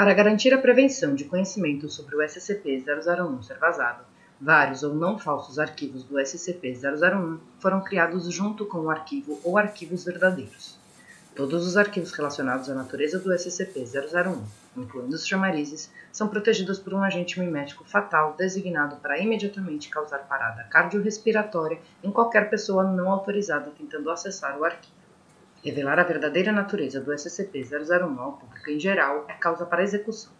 Para garantir a prevenção de conhecimento sobre o SCP-001 ser vazado, vários ou não falsos arquivos do SCP-001 foram criados junto com o arquivo ou arquivos verdadeiros. Todos os arquivos relacionados à natureza do SCP-001, incluindo os chamarizes, são protegidos por um agente mimético fatal designado para imediatamente causar parada cardiorrespiratória em qualquer pessoa não autorizada tentando acessar o arquivo. Revelar a verdadeira natureza do SCP-001 ao público em geral é causa para execução.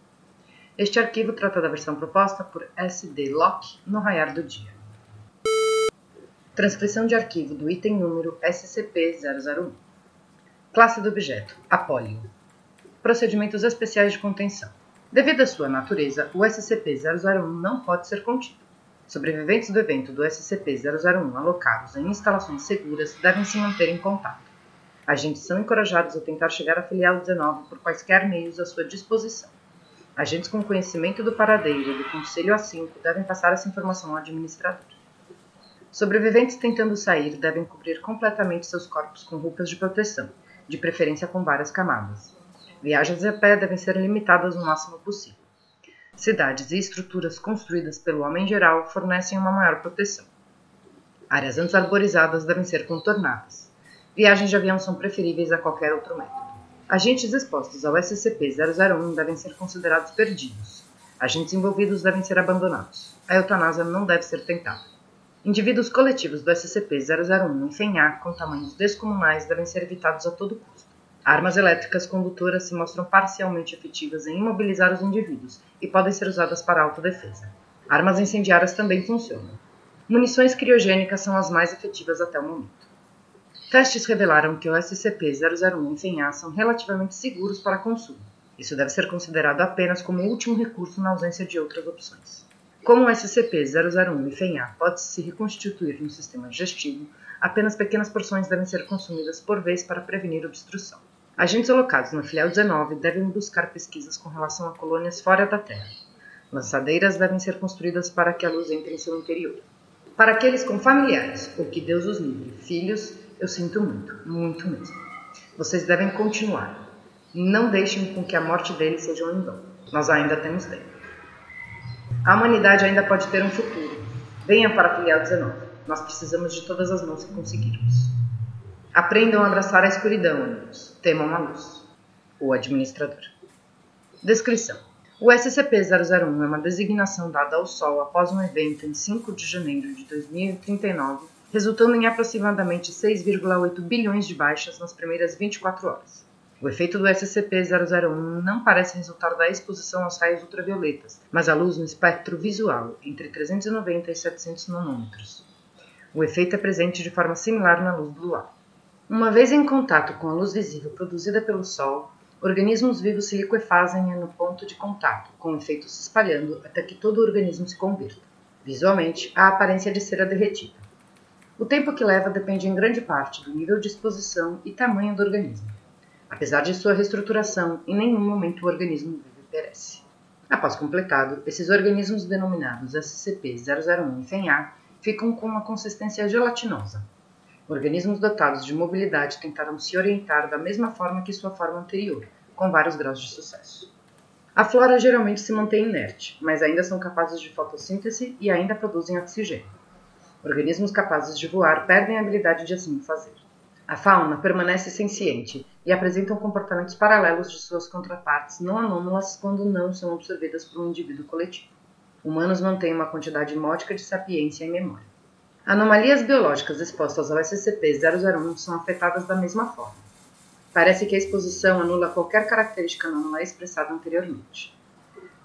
Este arquivo trata da versão proposta por SD-Lock no raiar do dia. Transcrição de arquivo do item número SCP-001. Classe do objeto: Apólio. Procedimentos especiais de contenção. Devido à sua natureza, o SCP-001 não pode ser contido. Sobreviventes do evento do SCP-001 alocados em instalações seguras devem se manter em contato. Agentes são encorajados a tentar chegar à filial 19 por quaisquer meios à sua disposição. Agentes com conhecimento do paradeiro do Conselho A5 devem passar essa informação ao administrador. Sobreviventes tentando sair devem cobrir completamente seus corpos com roupas de proteção, de preferência com várias camadas. Viagens a pé devem ser limitadas o máximo possível. Cidades e estruturas construídas pelo homem geral fornecem uma maior proteção. Áreas antes arborizadas devem ser contornadas. Viagens de avião são preferíveis a qualquer outro método. Agentes expostos ao SCP-001 devem ser considerados perdidos. Agentes envolvidos devem ser abandonados. A eutanásia não deve ser tentada. Indivíduos coletivos do SCP-001 em FENHA com tamanhos descomunais devem ser evitados a todo custo. Armas elétricas condutoras se mostram parcialmente efetivas em imobilizar os indivíduos e podem ser usadas para autodefesa. Armas incendiárias também funcionam. Munições criogênicas são as mais efetivas até o momento. Testes revelaram que o SCP-001 em FENHA são relativamente seguros para consumo. Isso deve ser considerado apenas como último recurso na ausência de outras opções. Como o SCP-001 em FENHA pode se reconstituir no sistema digestivo, apenas pequenas porções devem ser consumidas por vez para prevenir obstrução. Agentes alocados na filial 19 devem buscar pesquisas com relação a colônias fora da Terra. Lançadeiras devem ser construídas para que a luz entre em seu interior. Para aqueles com familiares, ou que Deus os livre, filhos, eu sinto muito, muito mesmo. Vocês devem continuar. Não deixem com que a morte deles seja um vão. Nós ainda temos tempo. A humanidade ainda pode ter um futuro. Venha para a filial 19. Nós precisamos de todas as mãos que conseguirmos. Aprendam a abraçar a escuridão, amigos. Temam a luz. O administrador. Descrição. O SCP-001 é uma designação dada ao Sol após um evento em 5 de janeiro de 2039 resultando em aproximadamente 6,8 bilhões de baixas nas primeiras 24 horas. O efeito do SCP-001 não parece resultar da exposição aos raios ultravioletas, mas à luz no espectro visual, entre 390 e 700 nanômetros. O efeito é presente de forma similar na luz do luar. Uma vez em contato com a luz visível produzida pelo Sol, organismos vivos se liquefazem no ponto de contato, com o efeito se espalhando até que todo o organismo se convirta. Visualmente, a aparência de cera derretida. O tempo que leva depende em grande parte do nível de exposição e tamanho do organismo. Apesar de sua reestruturação, em nenhum momento o organismo vivo perece. Após completado, esses organismos denominados SCP-001 e FENA ficam com uma consistência gelatinosa. Organismos dotados de mobilidade tentarão se orientar da mesma forma que sua forma anterior, com vários graus de sucesso. A flora geralmente se mantém inerte, mas ainda são capazes de fotossíntese e ainda produzem oxigênio. Organismos capazes de voar perdem a habilidade de assim fazer. A fauna permanece senciente e apresentam comportamentos paralelos de suas contrapartes não anômalas quando não são absorvidas por um indivíduo coletivo. Humanos mantêm uma quantidade módica de sapiência e memória. Anomalias biológicas expostas ao SCP-001 são afetadas da mesma forma. Parece que a exposição anula qualquer característica anômala expressada anteriormente.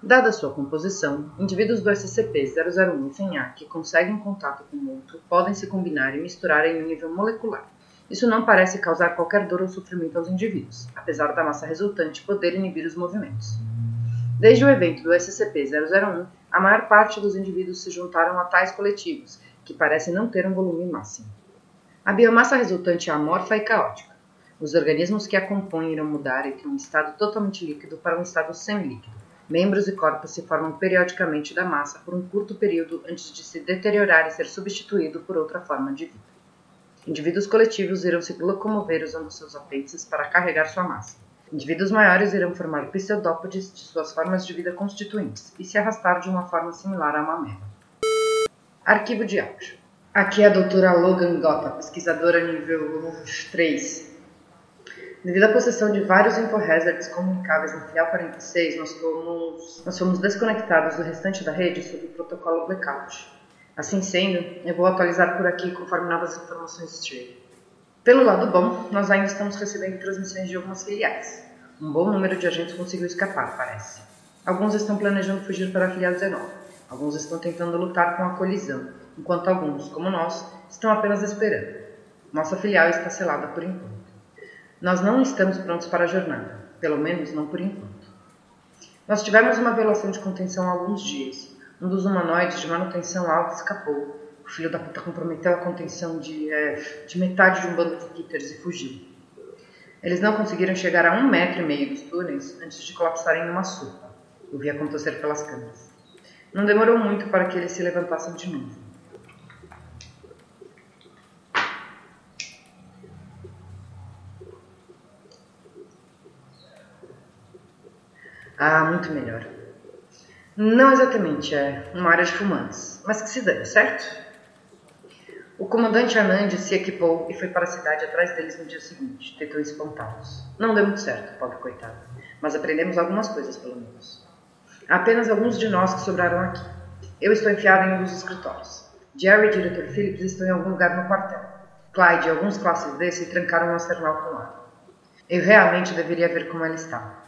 Dada sua composição, indivíduos do SCP-001 e FENHA que conseguem contato com o outro podem se combinar e misturar em um nível molecular, Isso não parece causar qualquer dor ou sofrimento aos indivíduos, apesar da massa resultante poder inibir os movimentos. Desde o evento do SCP-001, a maior parte dos indivíduos se juntaram a tais coletivos, que parecem não ter um volume máximo. A biomassa resultante é amorfa e caótica. Os organismos que a compõem irão mudar entre um estado totalmente líquido para um estado semilíquido. Membros e corpos se formam periodicamente da massa por um curto período antes de se deteriorar e ser substituído por outra forma de vida. Indivíduos coletivos irão se locomover usando seus apêndices para carregar sua massa. Indivíduos maiores irão formar pseudópodes de suas formas de vida constituintes e se arrastar de uma forma similar a uma ameba. Arquivo de áudio. Aqui é a doutora Logan Gota, pesquisadora nível 3. Devido à possessão de vários InfoHazards comunicáveis no filial 46, nós fomos, nós fomos desconectados do restante da rede sob o protocolo Blackout. Assim sendo, eu vou atualizar por aqui conforme novas informações chegam. Pelo lado bom, nós ainda estamos recebendo transmissões de algumas filiais. Um bom número de agentes conseguiu escapar, parece. Alguns estão planejando fugir para a filial 19. Alguns estão tentando lutar com a colisão enquanto alguns, como nós, estão apenas esperando. Nossa filial está selada por enquanto. Nós não estamos prontos para a jornada, pelo menos não por enquanto. Nós tivemos uma violação de contenção há alguns dias. Um dos humanoides de manutenção alta escapou. O filho da puta comprometeu a contenção de, é, de metade de um bando de Kitters e fugiu. Eles não conseguiram chegar a um metro e meio dos túneis antes de colapsarem numa sopa. Eu vi acontecer pelas câmeras. Não demorou muito para que eles se levantassem de novo. Ah, muito melhor. Não exatamente, é uma área de fumantes, mas que se dane, certo? O comandante Anand se equipou e foi para a cidade atrás deles no dia seguinte. Tentou espantá-los. Não deu muito certo, pobre coitado. Mas aprendemos algumas coisas, pelo menos. Há apenas alguns de nós que sobraram aqui. Eu estou enfiado em um dos escritórios. Jerry e o diretor Phillips estão em algum lugar no quartel. Clyde e alguns classes D se trancaram no arsenal com ar. Eu realmente deveria ver como ela está.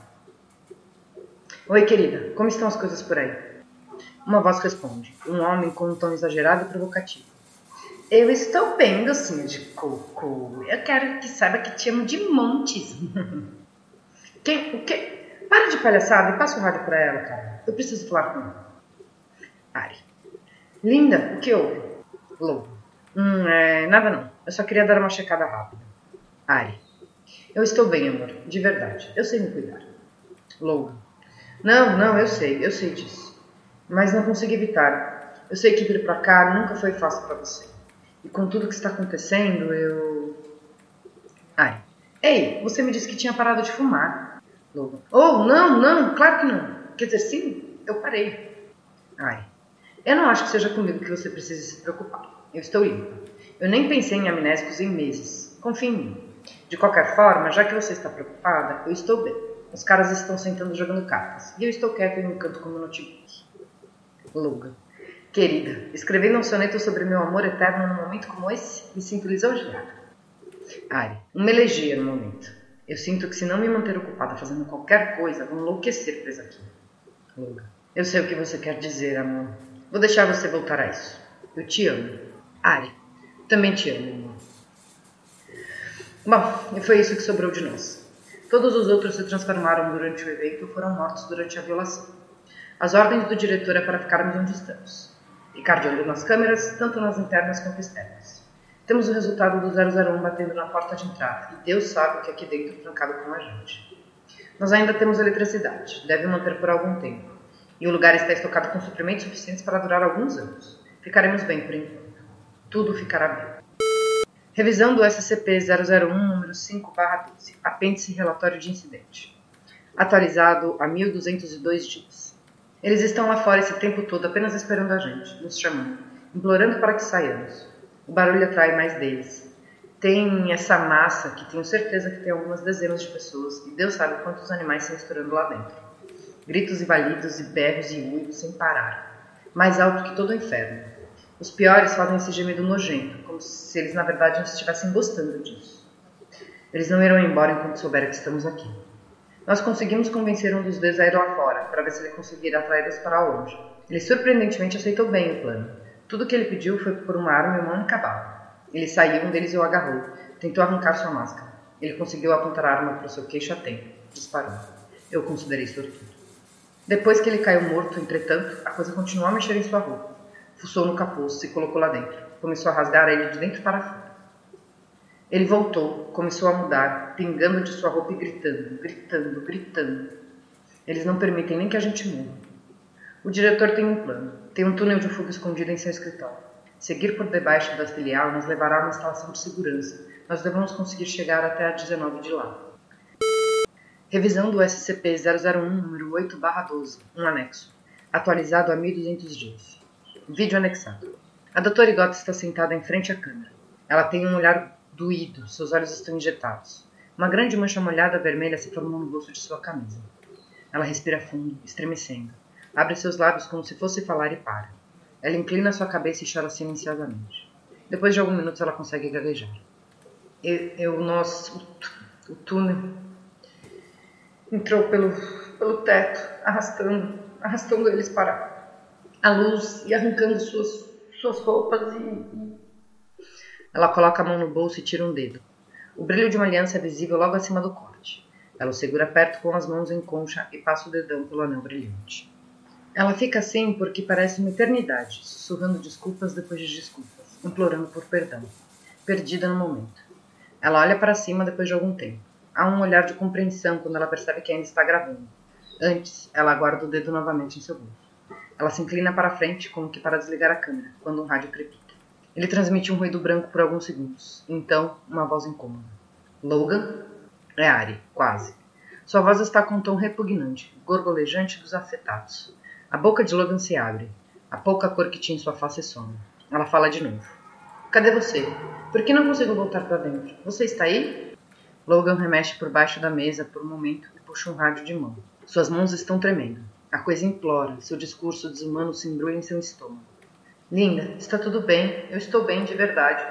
Oi, querida, como estão as coisas por aí? Uma voz responde, um homem com um tom exagerado e provocativo. Eu estou bem, docinho de coco. Eu quero que saiba que te amo de montes. Quem? O quê? Para de palhaçada e passa o rádio para ela, cara. Eu preciso falar com ela. Ari. Linda, o que houve? Lobo. Hum, é, nada não. Eu só queria dar uma checada rápida. Ari. Eu estou bem, amor. De verdade. Eu sei me cuidar. Lobo. Não, não, eu sei, eu sei disso. Mas não consegui evitar. Eu sei que vir para cá nunca foi fácil para você. E com tudo que está acontecendo, eu. Ai. Ei, você me disse que tinha parado de fumar. Logan. Oh, não, não, claro que não. Quer dizer, sim, eu parei. Ai. Eu não acho que seja comigo que você precise se preocupar. Eu estou limpa. Eu nem pensei em amnésicos em meses. Confie em mim. De qualquer forma, já que você está preocupada, eu estou bem. Os caras estão sentando jogando cartas. E eu estou quieto em um canto com meu notebook. Logan. Querida, escrevendo um soneto sobre meu amor eterno num momento como esse, me sinto lisonjeada. Ari, uma elegia no momento. Eu sinto que se não me manter ocupada fazendo qualquer coisa, vou enlouquecer presa aqui. Logan. Eu sei o que você quer dizer, amor. Vou deixar você voltar a isso. Eu te amo. Ari, também te amo, amor. Bom, e foi isso que sobrou de nós. Todos os outros se transformaram durante o evento ou foram mortos durante a violação. As ordens do diretor é para ficarmos onde estamos. Ficar de nas câmeras, tanto nas internas quanto externas. Temos o resultado do 001 batendo na porta de entrada, e Deus sabe o que aqui dentro trancado com a gente. Nós ainda temos eletricidade, deve manter por algum tempo, e o lugar está estocado com suprimentos suficientes para durar alguns anos. Ficaremos bem por enquanto. Tudo ficará bem. Revisão do SCP-001, número 5-12, apêndice relatório de incidente. Atualizado a 1202 dias. Eles estão lá fora esse tempo todo apenas esperando a gente, nos chamando, implorando para que saiamos. O barulho atrai mais deles. Tem essa massa que tenho certeza que tem algumas dezenas de pessoas e Deus sabe quantos animais se misturando lá dentro. Gritos e balidos e berros e uivos sem parar. Mais alto que todo o inferno. Os piores fazem esse gemido nojento, como se eles na verdade não estivessem gostando disso. Eles não irão embora enquanto souberem que estamos aqui. Nós conseguimos convencer um dos dois a ir lá fora, para ver se ele conseguiria atraí-los para longe. Ele surpreendentemente aceitou bem o plano. Tudo o que ele pediu foi por uma arma e uma única bala. Ele saiu, um deles o agarrou, Tentou arrancar sua máscara. Ele conseguiu apontar a arma para o seu queixo a tempo. Disparou. Eu considerei sortudo. Depois que ele caiu morto, entretanto, a coisa continuou a mexer em sua roupa. Fuçou no capuz, se colocou lá dentro. Começou a rasgar ele de dentro para fora. Ele voltou, começou a mudar, pingando de sua roupa e gritando, gritando, gritando. Eles não permitem nem que a gente morra. O diretor tem um plano. Tem um túnel de fuga escondido em seu escritório. Seguir por debaixo da filial nos levará a uma instalação de segurança. Nós devemos conseguir chegar até a 19 de lá. Revisão do SCP-001, número 8-12, um anexo. Atualizado a 1200 dias. Vídeo anexado. A doutora Igota está sentada em frente à câmera. Ela tem um olhar doído, seus olhos estão injetados. Uma grande mancha molhada vermelha se formou no bolso de sua camisa. Ela respira fundo, estremecendo. Abre seus lábios como se fosse falar e para. Ela inclina sua cabeça e chora silenciosamente. Depois de alguns minutos, ela consegue gaguejar. Eu, eu nós, o, o túnel entrou pelo, pelo teto, arrastando, arrastando eles para a luz e arrancando suas, suas roupas e... Ela coloca a mão no bolso e tira um dedo. O brilho de uma aliança é visível logo acima do corte. Ela o segura perto com as mãos em concha e passa o dedão pelo anel brilhante. Ela fica assim porque parece uma eternidade, sussurrando desculpas depois de desculpas, implorando por perdão, perdida no momento. Ela olha para cima depois de algum tempo. Há um olhar de compreensão quando ela percebe que ainda está gravando. Antes, ela guarda o dedo novamente em seu bolso. Ela se inclina para frente, como que para desligar a câmera, quando um rádio crepita. Ele transmite um ruído branco por alguns segundos. Então, uma voz incômoda. Logan? É Ari, quase. Sua voz está com um tom repugnante, gorgolejante dos afetados. A boca de Logan se abre. A pouca cor que tinha em sua face some. Ela fala de novo. Cadê você? Por que não consigo voltar para dentro? Você está aí? Logan remexe por baixo da mesa por um momento e puxa um rádio de mão. Suas mãos estão tremendo. A coisa implora, seu discurso desumano se embrulha em seu estômago. Linda, está tudo bem. Eu estou bem de verdade.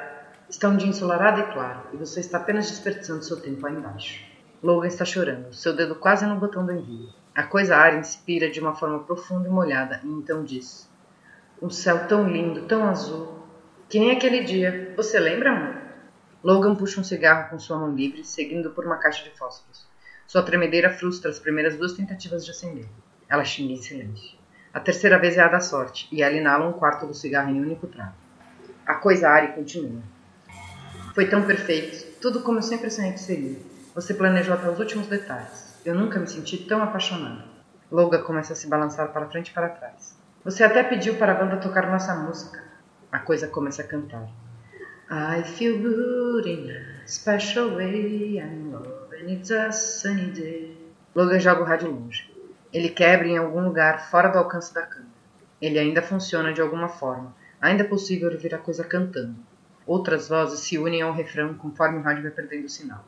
Está um dia ensolarado e claro, e você está apenas desperdiçando seu tempo aí embaixo. Logan está chorando, seu dedo quase no botão do envio. A coisa ar inspira de uma forma profunda e molhada, e então diz: Um céu tão lindo, tão azul. Que nem aquele dia. Você lembra, amor? Logan puxa um cigarro com sua mão livre, seguindo por uma caixa de fósforos. Sua tremedeira frustra as primeiras duas tentativas de acender. Ela xinga em silêncio. A terceira vez é a da sorte, e ela inala um quarto do cigarro em um único trago. A coisa Ari continua. Foi tão perfeito, tudo como eu sempre sonhei que seria. Você planejou até os últimos detalhes. Eu nunca me senti tão apaixonada. Logan começa a se balançar para frente e para trás. Você até pediu para a banda tocar nossa música. A coisa começa a cantar. I feel good in a special way. I'm loving it's a sunny day. Logan joga o rádio longe. Ele quebra em algum lugar fora do alcance da câmera. Ele ainda funciona de alguma forma. Ainda é possível ouvir a coisa cantando. Outras vozes se unem ao refrão conforme o rádio vai perdendo o sinal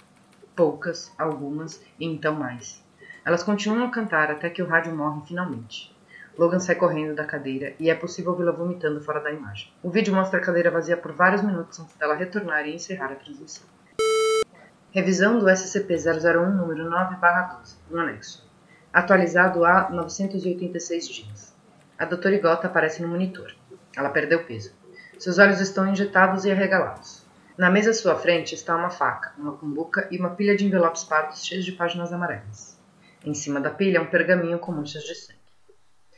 poucas, algumas e então mais. Elas continuam a cantar até que o rádio morre finalmente. Logan sai correndo da cadeira e é possível vê-la vomitando fora da imagem. O vídeo mostra a cadeira vazia por vários minutos antes dela retornar e encerrar a transmissão. Revisão do SCP-001 número 9-12, no anexo. Atualizado há 986 dias. A doutora Igota aparece no monitor. Ela perdeu peso. Seus olhos estão injetados e arregalados. Na mesa à sua frente está uma faca, uma cumbuca e uma pilha de envelopes pardos cheios de páginas amarelas. Em cima da pilha, um pergaminho com manchas de sangue.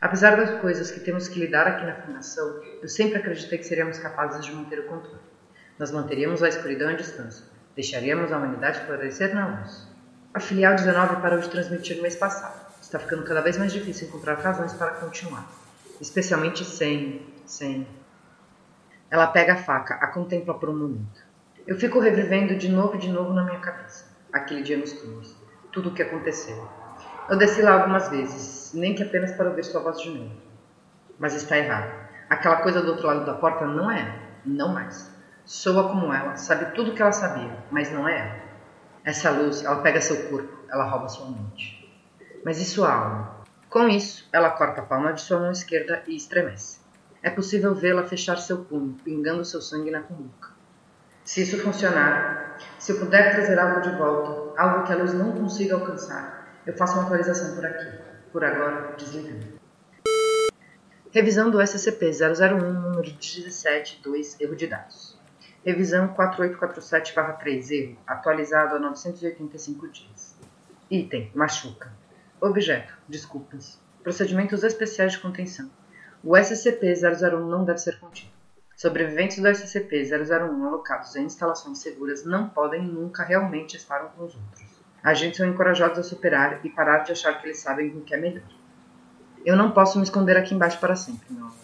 Apesar das coisas que temos que lidar aqui na Fundação, eu sempre acreditei que seríamos capazes de manter o controle. Nós manteríamos a escuridão à distância. Deixaríamos a humanidade florescer na luz. A filial 19 parou de transmitir no mês passado. Está ficando cada vez mais difícil encontrar razões para continuar. Especialmente sem. sem. Ela pega a faca, a contempla por um momento. Eu fico revivendo de novo e de novo na minha cabeça aquele dia nos túneis, tudo o que aconteceu. Eu desci lá algumas vezes, nem que apenas para ouvir sua voz de novo. Mas está errado. Aquela coisa do outro lado da porta não é ela, não mais. Soa como ela, sabe tudo o que ela sabia, mas não é ela. Essa luz, ela pega seu corpo, ela rouba sua mente. Mas e sua alma? Com isso, ela corta a palma de sua mão esquerda e estremece. É possível vê-la fechar seu punho, pingando seu sangue na cumbuca. Se isso funcionar, se eu puder trazer algo de volta, algo que a luz não consiga alcançar, eu faço uma atualização por aqui. Por agora, desligando. Revisão do SCP-001, número 17, 2, erro de dados. Revisão 4847-3, erro, atualizado há 985 dias. Item, machuca. Objeto, desculpas. Procedimentos especiais de contenção. O SCP-001 não deve ser contido. Sobreviventes do SCP-001 alocados em instalações seguras não podem nunca realmente estar uns com os outros. Agentes são encorajados a superar e parar de achar que eles sabem o que é melhor. Eu não posso me esconder aqui embaixo para sempre, meu amor.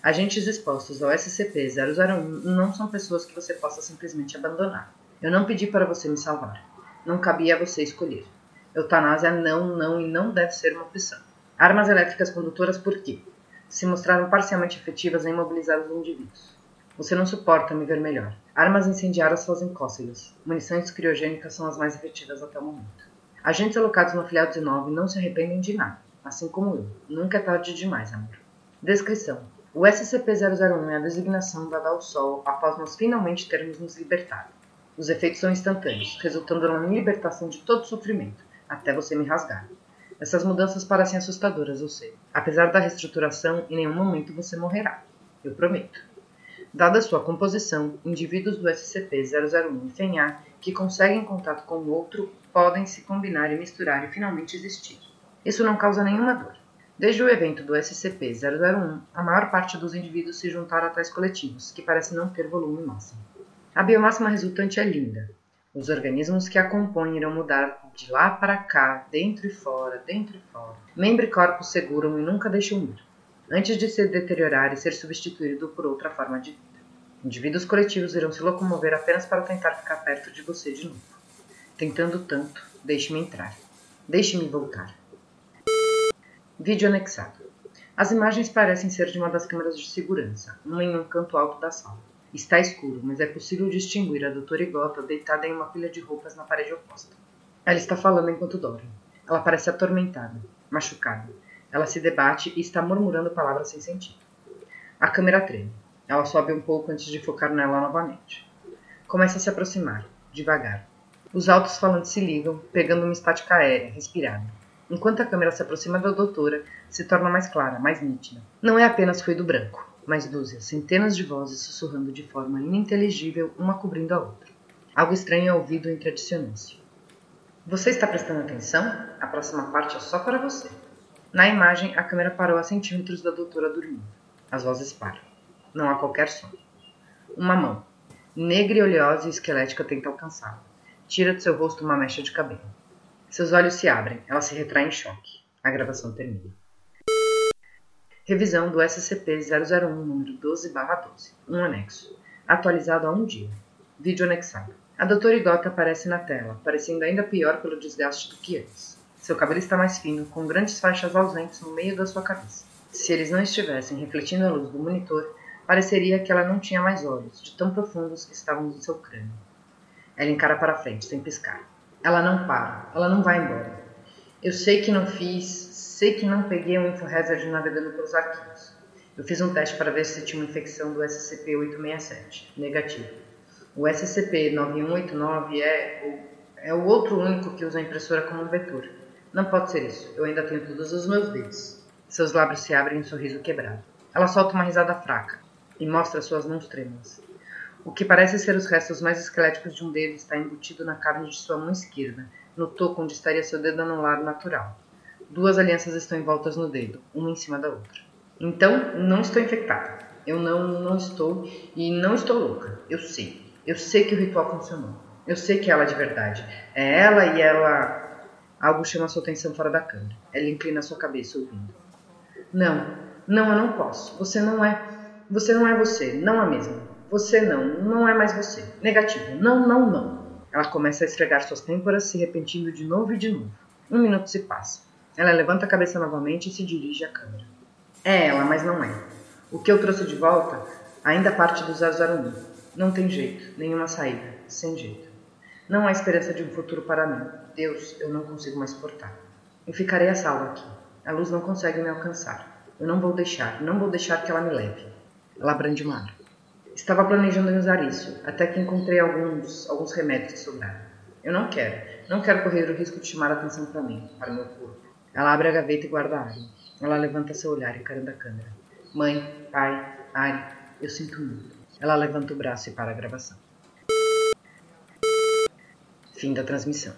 Agentes expostos ao SCP-001 não são pessoas que você possa simplesmente abandonar. Eu não pedi para você me salvar. Não cabia a você escolher. Eutanásia não, não e não deve ser uma opção. Armas elétricas condutoras por quê? Se mostraram parcialmente efetivas em imobilizar os indivíduos. Você não suporta me ver melhor. Armas incendiárias fazem cócegas. Munições criogênicas são as mais efetivas até o momento. Agentes alocados no filial 19 não se arrependem de nada, assim como eu. Nunca é tarde demais, amor. Descrição: O SCP-001 é a designação dada ao Sol após nós finalmente termos nos libertado. Os efeitos são instantâneos, resultando na libertação de todo sofrimento, até você me rasgar. Essas mudanças parecem assustadoras, eu sei. Apesar da reestruturação, em nenhum momento você morrerá. Eu prometo. Dada sua composição, indivíduos do SCP-001 e FENHA que conseguem contato com o outro podem se combinar e misturar e finalmente existir. Isso não causa nenhuma dor. Desde o evento do SCP-001, a maior parte dos indivíduos se juntaram a tais coletivos, que parecem não ter volume máximo. A biomáxima resultante é linda, os organismos que a compõem irão mudar de lá para cá, dentro e fora, dentro e fora. Membro e corpo seguram e nunca deixam ir, antes de se deteriorar e ser substituído por outra forma de vida. Indivíduos coletivos irão se locomover apenas para tentar ficar perto de você de novo. Tentando tanto, deixe-me entrar. Deixe-me voltar. Vídeo anexado. As imagens parecem ser de uma das câmeras de segurança, uma em um canto alto da sala. Está escuro, mas é possível distinguir a doutora Igota deitada em uma pilha de roupas na parede oposta. Ela está falando enquanto dorme. Ela parece atormentada, machucada. Ela se debate e está murmurando palavras sem sentido. A câmera treme. Ela sobe um pouco antes de focar nela novamente. Começa a se aproximar, devagar. Os altos falantes se ligam, pegando uma estática aérea, respirada. Enquanto a câmera se aproxima da doutora, se torna mais clara, mais nítida. Não é apenas ruído branco mais dúzias, centenas de vozes sussurrando de forma ininteligível, uma cobrindo a outra. Algo estranho é ouvido entre a dissonância. Você está prestando atenção? A próxima parte é só para você. Na imagem, a câmera parou a centímetros da doutora dormindo. As vozes param. Não há qualquer som. Uma mão, negra e oleosa e esquelética, tenta alcançá-la. Tira de seu rosto uma mecha de cabelo. Seus olhos se abrem, ela se retrai em choque. A gravação termina. Revisão do SCP-001, número 12-12, um anexo, atualizado há um dia. Vídeo anexado. A doutora Igota aparece na tela, parecendo ainda pior pelo desgaste do que antes. Seu cabelo está mais fino, com grandes faixas ausentes no meio da sua cabeça. Se eles não estivessem refletindo a luz do monitor, pareceria que ela não tinha mais olhos, de tão profundos que estavam no seu crânio. Ela encara para frente, sem piscar. Ela não para, ela não vai embora. Eu sei que não fiz, Sei que não peguei um InfoHazard navegando pelos arquivos. Eu fiz um teste para ver se tinha uma infecção do SCP-867. Negativo. O SCP-9189 é é o outro único que usa a impressora como vetor. Não pode ser isso. Eu ainda tenho todos os meus dedos. Seus lábios se abrem em um sorriso quebrado. Ela solta uma risada fraca e mostra suas mãos trêmulas. O que parece ser os restos mais esqueléticos de um dedo está embutido na carne de sua mão esquerda, no toco onde estaria seu dedo anular natural. Duas alianças estão envoltas no dedo, uma em cima da outra. Então, não estou infectada. Eu não, não estou e não estou louca. Eu sei. Eu sei que o ritual funcionou. Eu sei que ela é de verdade. É ela e ela. Algo chama sua atenção fora da câmera. Ela inclina sua cabeça ouvindo. Não, não, eu não posso. Você não é. Você não é você, não a mesma. Você não, não é mais você. Negativo. Não, não, não. Ela começa a esfregar suas têmporas, se repetindo de novo e de novo. Um minuto se passa. Ela levanta a cabeça novamente e se dirige à câmera. É ela, mas não é. O que eu trouxe de volta ainda parte do 001. Não tem jeito, nenhuma saída, sem jeito. Não há esperança de um futuro para mim. Deus, eu não consigo mais suportar. Eu ficarei a salvo aqui. A luz não consegue me alcançar. Eu não vou deixar, não vou deixar que ela me leve. Ela brande o mar. Estava planejando usar isso, até que encontrei alguns, alguns remédios que sobraram. Eu não quero, não quero correr o risco de chamar a atenção para mim, para meu corpo. Ela abre a gaveta e guarda a arma. Ela levanta seu olhar encarando a câmera. Mãe, pai, Ari, eu sinto muito. Ela levanta o braço e para a gravação. Fim da transmissão.